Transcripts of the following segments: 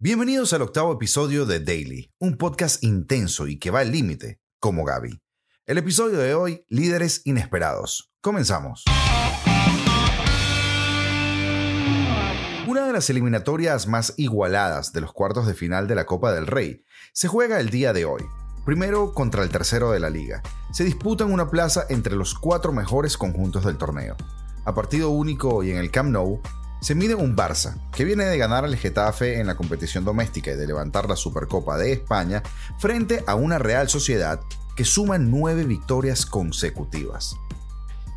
Bienvenidos al octavo episodio de Daily, un podcast intenso y que va al límite, como Gaby. El episodio de hoy, Líderes Inesperados. Comenzamos. Una de las eliminatorias más igualadas de los cuartos de final de la Copa del Rey se juega el día de hoy, primero contra el tercero de la liga. Se disputan una plaza entre los cuatro mejores conjuntos del torneo. A partido único y en el Camp Nou, se mide un Barça, que viene de ganar al Getafe en la competición doméstica y de levantar la Supercopa de España, frente a una Real Sociedad que suma nueve victorias consecutivas.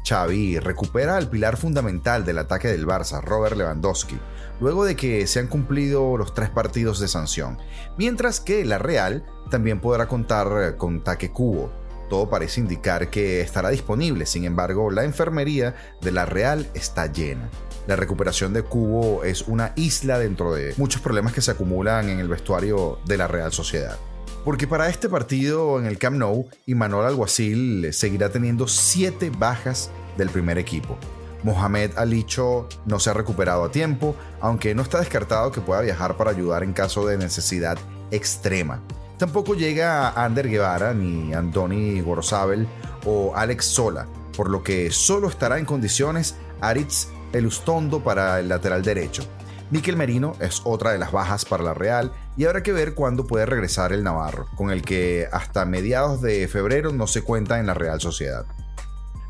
Xavi recupera al pilar fundamental del ataque del Barça, Robert Lewandowski, luego de que se han cumplido los tres partidos de sanción, mientras que la Real también podrá contar con Take Cubo. Todo parece indicar que estará disponible, sin embargo, la enfermería de la Real está llena. La recuperación de Cubo es una isla dentro de muchos problemas que se acumulan en el vestuario de la Real Sociedad. Porque para este partido en el Camp Nou, Imanol Alguacil seguirá teniendo 7 bajas del primer equipo. Mohamed Alicho no se ha recuperado a tiempo, aunque no está descartado que pueda viajar para ayudar en caso de necesidad extrema. Tampoco llega Ander Guevara, ni Antoni Gorosabel o Alex Sola, por lo que solo estará en condiciones Aritz Elustondo para el lateral derecho. Miquel Merino es otra de las bajas para la Real y habrá que ver cuándo puede regresar el Navarro, con el que hasta mediados de febrero no se cuenta en la Real Sociedad.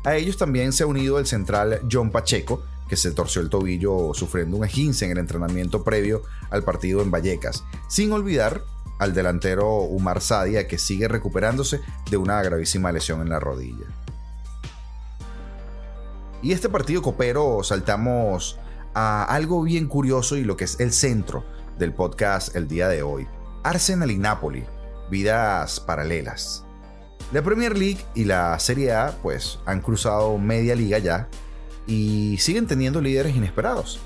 A ellos también se ha unido el central John Pacheco, que se torció el tobillo sufriendo un esguince en el entrenamiento previo al partido en Vallecas, sin olvidar al delantero Umar Sadia, que sigue recuperándose de una gravísima lesión en la rodilla. Y este partido copero saltamos a algo bien curioso y lo que es el centro del podcast el día de hoy. Arsenal y Napoli, vidas paralelas. La Premier League y la Serie A pues han cruzado media liga ya y siguen teniendo líderes inesperados.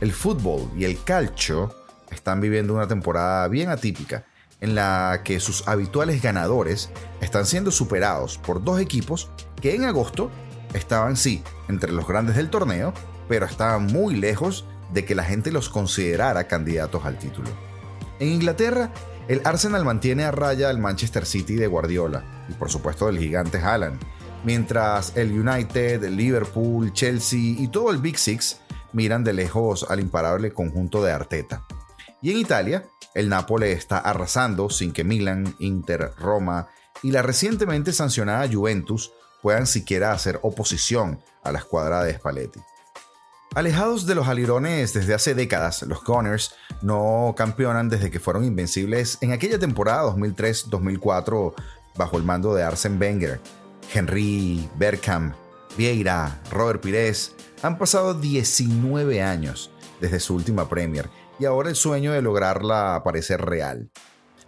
El fútbol y el calcio están viviendo una temporada bien atípica en la que sus habituales ganadores están siendo superados por dos equipos que en agosto estaban sí entre los grandes del torneo, pero estaban muy lejos de que la gente los considerara candidatos al título. En Inglaterra, el Arsenal mantiene a raya al Manchester City de Guardiola y por supuesto del gigante Haaland, mientras el United, el Liverpool, Chelsea y todo el Big Six miran de lejos al imparable conjunto de Arteta. Y en Italia, el Napoli está arrasando sin que Milan, Inter, Roma y la recientemente sancionada Juventus puedan siquiera hacer oposición a la escuadra de Spalletti. Alejados de los alirones desde hace décadas, los Gunners no campeonan desde que fueron invencibles en aquella temporada 2003-2004 bajo el mando de Arsene Wenger. Henry, Bergkamp, Vieira, Robert Pires han pasado 19 años desde su última Premier y ahora el sueño de lograrla parece real.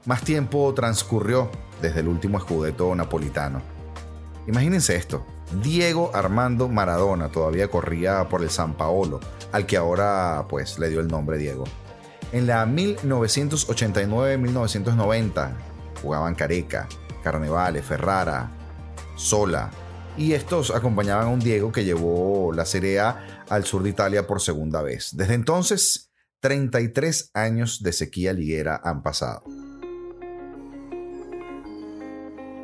Más tiempo transcurrió desde el último escudeto napolitano. Imagínense esto. Diego Armando Maradona todavía corría por el San Paolo, al que ahora pues le dio el nombre Diego. En la 1989-1990 jugaban Careca, Carnevale, Ferrara, Sola, y estos acompañaban a un Diego que llevó la Serie A al sur de Italia por segunda vez. Desde entonces, 33 años de sequía liguera han pasado.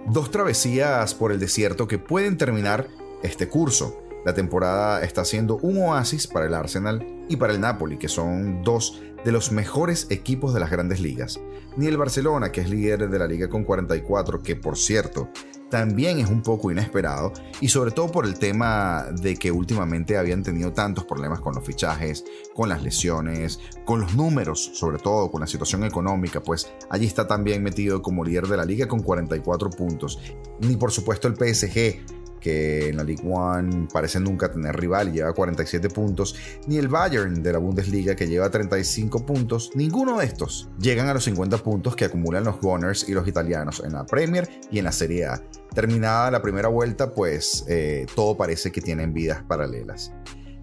Dos travesías por el desierto que pueden terminar este curso. La temporada está siendo un oasis para el Arsenal y para el Napoli, que son dos de los mejores equipos de las grandes ligas. Ni el Barcelona, que es líder de la liga con 44, que por cierto también es un poco inesperado y sobre todo por el tema de que últimamente habían tenido tantos problemas con los fichajes, con las lesiones, con los números, sobre todo con la situación económica, pues allí está también metido como líder de la liga con 44 puntos. Ni por supuesto el PSG que en la League One parece nunca tener rival y lleva 47 puntos, ni el Bayern de la Bundesliga que lleva 35 puntos, ninguno de estos llegan a los 50 puntos que acumulan los Gunners y los italianos en la Premier y en la Serie A. Terminada la primera vuelta, pues eh, todo parece que tienen vidas paralelas.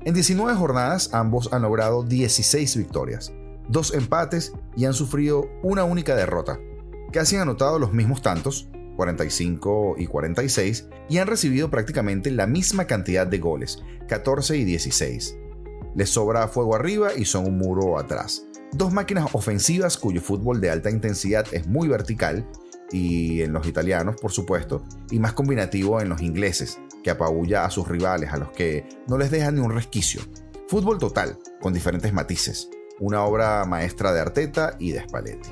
En 19 jornadas ambos han logrado 16 victorias, dos empates y han sufrido una única derrota. Casi han anotado los mismos tantos, 45 y 46, y han recibido prácticamente la misma cantidad de goles, 14 y 16. Les sobra fuego arriba y son un muro atrás. Dos máquinas ofensivas cuyo fútbol de alta intensidad es muy vertical, y en los italianos, por supuesto, y más combinativo en los ingleses, que apabulla a sus rivales, a los que no les deja ni un resquicio. Fútbol total, con diferentes matices. Una obra maestra de Arteta y de Spalletti.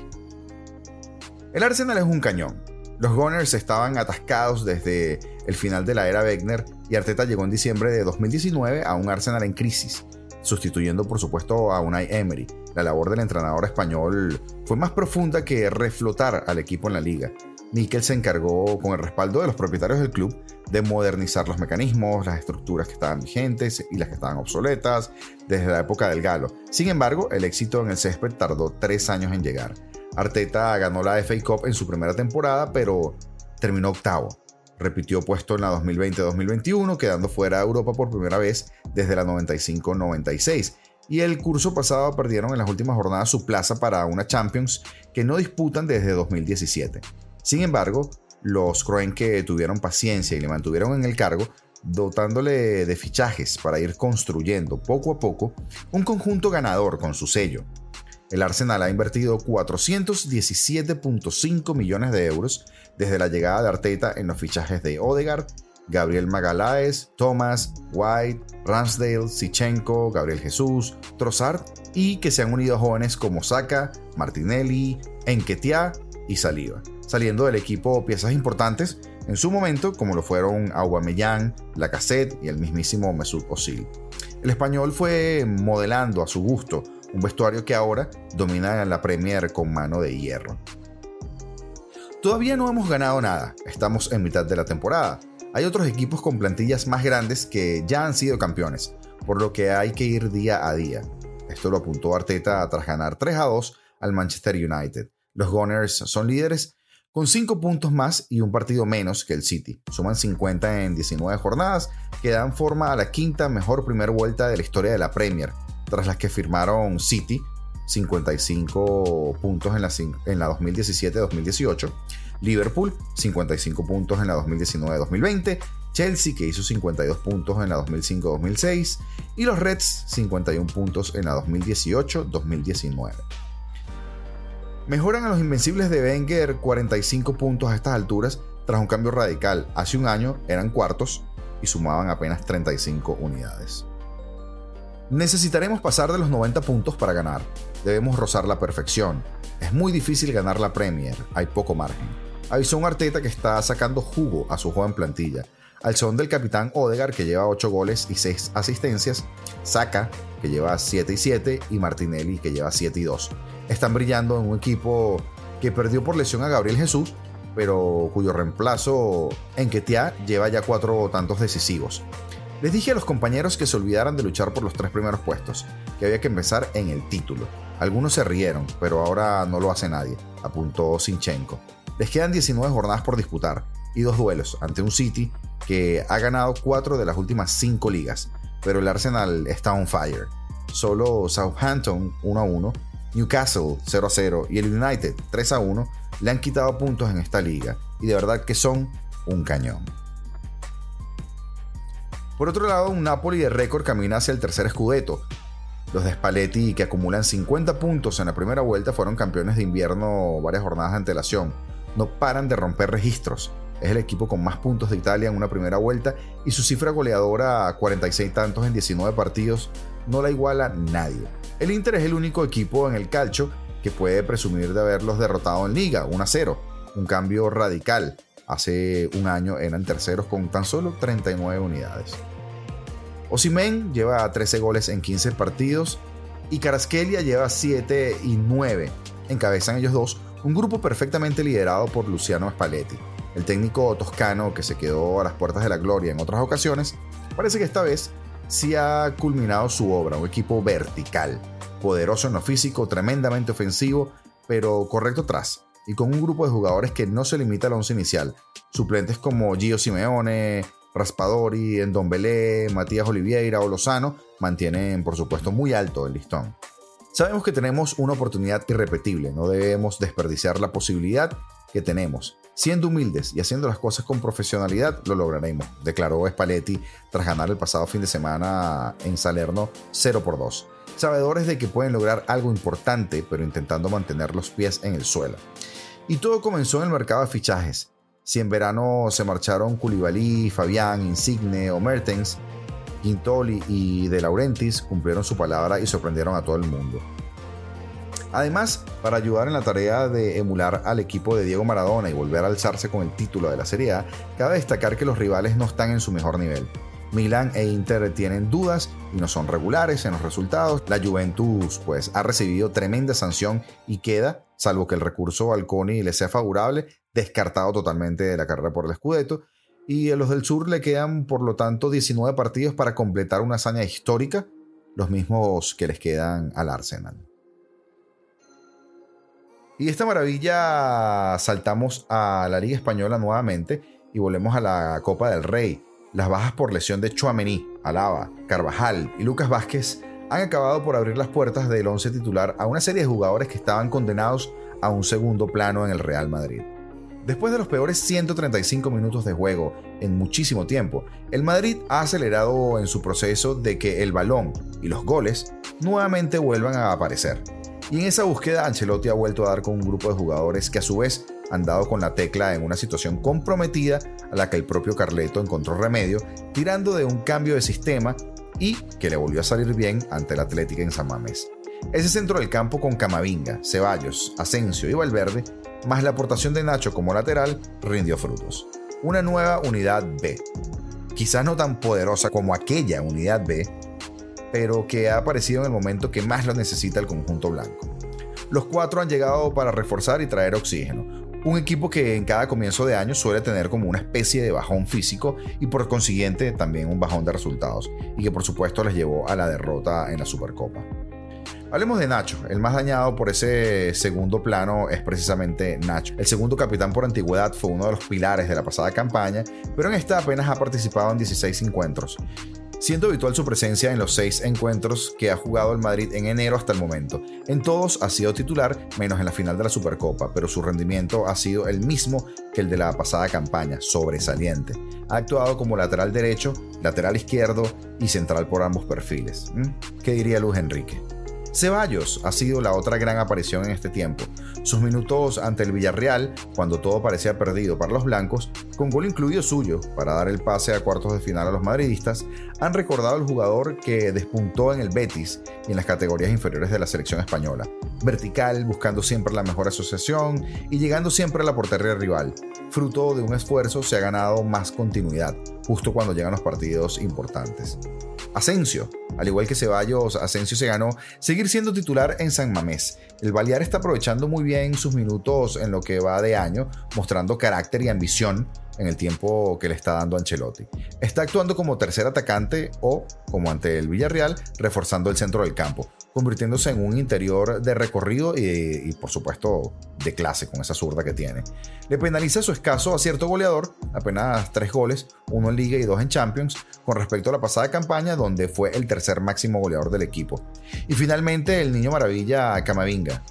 El Arsenal es un cañón. Los Gunners estaban atascados desde el final de la era Wegner y Arteta llegó en diciembre de 2019 a un Arsenal en crisis, sustituyendo por supuesto a Unai Emery. La labor del entrenador español fue más profunda que reflotar al equipo en la liga. Mikel se encargó, con el respaldo de los propietarios del club, de modernizar los mecanismos, las estructuras que estaban vigentes y las que estaban obsoletas desde la época del Galo. Sin embargo, el éxito en el césped tardó tres años en llegar. Arteta ganó la FA Cup en su primera temporada, pero terminó octavo. Repitió puesto en la 2020-2021, quedando fuera de Europa por primera vez desde la 95-96. Y el curso pasado perdieron en las últimas jornadas su plaza para una Champions que no disputan desde 2017. Sin embargo, los que tuvieron paciencia y le mantuvieron en el cargo, dotándole de fichajes para ir construyendo poco a poco un conjunto ganador con su sello. El Arsenal ha invertido 417.5 millones de euros desde la llegada de Arteta en los fichajes de Odegaard, Gabriel Magaláes, Thomas, White, Ramsdale, Sichenko, Gabriel Jesús, Trossard y que se han unido jóvenes como Saka, Martinelli, Enketia y Saliba, saliendo del equipo piezas importantes en su momento como lo fueron Aubameyang, Lacazette y el mismísimo Mesut Özil. El español fue modelando a su gusto un vestuario que ahora domina la Premier con mano de hierro. Todavía no hemos ganado nada, estamos en mitad de la temporada. Hay otros equipos con plantillas más grandes que ya han sido campeones, por lo que hay que ir día a día. Esto lo apuntó Arteta tras ganar 3 a 2 al Manchester United. Los Gunners son líderes con 5 puntos más y un partido menos que el City. Suman 50 en 19 jornadas que dan forma a la quinta mejor primera vuelta de la historia de la Premier, tras las que firmaron City, 55 puntos en la, en la 2017-2018, Liverpool, 55 puntos en la 2019-2020, Chelsea, que hizo 52 puntos en la 2005-2006, y los Reds, 51 puntos en la 2018-2019. Mejoran a los Invencibles de Wenger 45 puntos a estas alturas tras un cambio radical. Hace un año eran cuartos y sumaban apenas 35 unidades. Necesitaremos pasar de los 90 puntos para ganar. Debemos rozar la perfección. Es muy difícil ganar la Premier, hay poco margen. Avisó un Arteta que está sacando jugo a su joven plantilla. Al son del capitán Odegar, que lleva 8 goles y 6 asistencias, Saka, que lleva 7 y 7, y Martinelli, que lleva 7 y 2. Están brillando en un equipo que perdió por lesión a Gabriel Jesús, pero cuyo reemplazo en Ketia lleva ya 4 tantos decisivos. Les dije a los compañeros que se olvidaran de luchar por los tres primeros puestos, que había que empezar en el título. Algunos se rieron, pero ahora no lo hace nadie, apuntó Sinchenko. Les quedan 19 jornadas por disputar y dos duelos ante un City que ha ganado 4 de las últimas 5 ligas, pero el Arsenal está on fire. Solo Southampton 1 a 1, Newcastle 0 a 0 y el United 3 a 1 le han quitado puntos en esta liga y de verdad que son un cañón. Por otro lado, un Napoli de récord camina hacia el tercer escudeto. Los de Spalletti, que acumulan 50 puntos en la primera vuelta, fueron campeones de invierno varias jornadas de antelación. No paran de romper registros. Es el equipo con más puntos de Italia en una primera vuelta y su cifra goleadora, 46 tantos en 19 partidos, no la iguala nadie. El Inter es el único equipo en el calcio que puede presumir de haberlos derrotado en liga, 1 a 0. Un cambio radical Hace un año eran terceros con tan solo 39 unidades. Osimen lleva 13 goles en 15 partidos y Caraskelia lleva 7 y 9. Encabezan ellos dos un grupo perfectamente liderado por Luciano Spalletti. El técnico toscano que se quedó a las puertas de la gloria en otras ocasiones, parece que esta vez sí ha culminado su obra, un equipo vertical, poderoso en lo físico, tremendamente ofensivo, pero correcto tras y con un grupo de jugadores que no se limita al once inicial. Suplentes como Gio Simeone, Raspadori, Endombele, Matías Oliveira o Lozano mantienen por supuesto muy alto el listón. Sabemos que tenemos una oportunidad irrepetible, no debemos desperdiciar la posibilidad que tenemos. Siendo humildes y haciendo las cosas con profesionalidad, lo lograremos, declaró Spalletti tras ganar el pasado fin de semana en Salerno 0 por 2. sabedores de que pueden lograr algo importante, pero intentando mantener los pies en el suelo. Y todo comenzó en el mercado de fichajes. Si en verano se marcharon Koulibaly, Fabián, Insigne o Mertens, Quintoli y De Laurentiis cumplieron su palabra y sorprendieron a todo el mundo. Además, para ayudar en la tarea de emular al equipo de Diego Maradona y volver a alzarse con el título de la Serie A, cabe destacar que los rivales no están en su mejor nivel. Milan e Inter tienen dudas y no son regulares en los resultados. La Juventus pues ha recibido tremenda sanción y queda, salvo que el recurso al CONI le sea favorable, descartado totalmente de la carrera por el Scudetto. Y a los del sur le quedan por lo tanto 19 partidos para completar una hazaña histórica, los mismos que les quedan al Arsenal. Y esta maravilla saltamos a la Liga Española nuevamente y volvemos a la Copa del Rey. Las bajas por lesión de Chuamení, Alaba, Carvajal y Lucas Vázquez han acabado por abrir las puertas del once titular a una serie de jugadores que estaban condenados a un segundo plano en el Real Madrid. Después de los peores 135 minutos de juego en muchísimo tiempo, el Madrid ha acelerado en su proceso de que el balón y los goles nuevamente vuelvan a aparecer. Y en esa búsqueda Ancelotti ha vuelto a dar con un grupo de jugadores que a su vez han dado con la tecla en una situación comprometida a la que el propio Carleto encontró remedio, tirando de un cambio de sistema y que le volvió a salir bien ante el Atlético en San Mamés. Ese centro del campo con Camavinga, Ceballos, Asensio y Valverde, más la aportación de Nacho como lateral, rindió frutos. Una nueva unidad B. Quizás no tan poderosa como aquella unidad B, pero que ha aparecido en el momento que más lo necesita el conjunto blanco. Los cuatro han llegado para reforzar y traer oxígeno, un equipo que en cada comienzo de año suele tener como una especie de bajón físico y por consiguiente también un bajón de resultados, y que por supuesto les llevó a la derrota en la Supercopa. Hablemos de Nacho, el más dañado por ese segundo plano es precisamente Nacho. El segundo capitán por antigüedad fue uno de los pilares de la pasada campaña, pero en esta apenas ha participado en 16 encuentros siendo habitual su presencia en los seis encuentros que ha jugado el Madrid en enero hasta el momento. En todos ha sido titular, menos en la final de la Supercopa, pero su rendimiento ha sido el mismo que el de la pasada campaña, sobresaliente. Ha actuado como lateral derecho, lateral izquierdo y central por ambos perfiles. ¿Mm? ¿Qué diría Luis Enrique? Ceballos ha sido la otra gran aparición en este tiempo. Sus minutos ante el Villarreal, cuando todo parecía perdido para los blancos, con gol incluido suyo para dar el pase a cuartos de final a los madridistas, han recordado al jugador que despuntó en el Betis y en las categorías inferiores de la selección española. Vertical, buscando siempre la mejor asociación y llegando siempre a la portería rival. Fruto de un esfuerzo se ha ganado más continuidad, justo cuando llegan los partidos importantes. Asensio. Al igual que Ceballos, Asensio se ganó seguir siendo titular en San Mamés. El Balear está aprovechando muy bien sus minutos en lo que va de año, mostrando carácter y ambición en el tiempo que le está dando Ancelotti. Está actuando como tercer atacante o, como ante el Villarreal, reforzando el centro del campo, convirtiéndose en un interior de recorrido y, por supuesto de clase con esa zurda que tiene. Le penaliza su escaso acierto goleador, apenas tres goles, uno en liga y dos en Champions, con respecto a la pasada campaña donde fue el tercer máximo goleador del equipo. Y finalmente el niño maravilla Camavinga,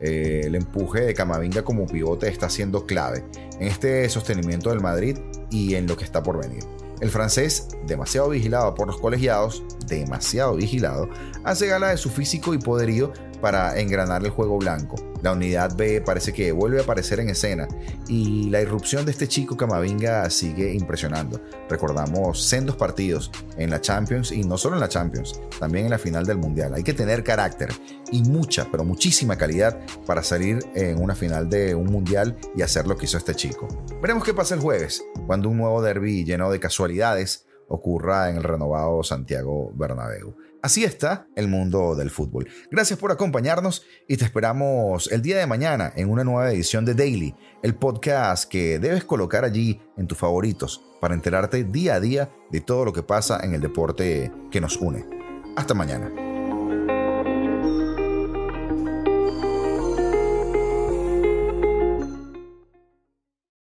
eh, el empuje de Camavinga como pivote está siendo clave en este sostenimiento del Madrid y en lo que está por venir. El francés, demasiado vigilado por los colegiados, demasiado vigilado, hace gala de su físico y poderío para engranar el juego blanco. La unidad B parece que vuelve a aparecer en escena y la irrupción de este chico Camavinga sigue impresionando. Recordamos sendos partidos en la Champions y no solo en la Champions, también en la final del Mundial. Hay que tener carácter y mucha, pero muchísima calidad para salir en una final de un Mundial y hacer lo que hizo este chico. Veremos qué pasa el jueves, cuando un nuevo derby lleno de casualidades ocurra en el renovado Santiago Bernabéu. Así está el mundo del fútbol. Gracias por acompañarnos y te esperamos el día de mañana en una nueva edición de Daily, el podcast que debes colocar allí en tus favoritos para enterarte día a día de todo lo que pasa en el deporte que nos une. Hasta mañana.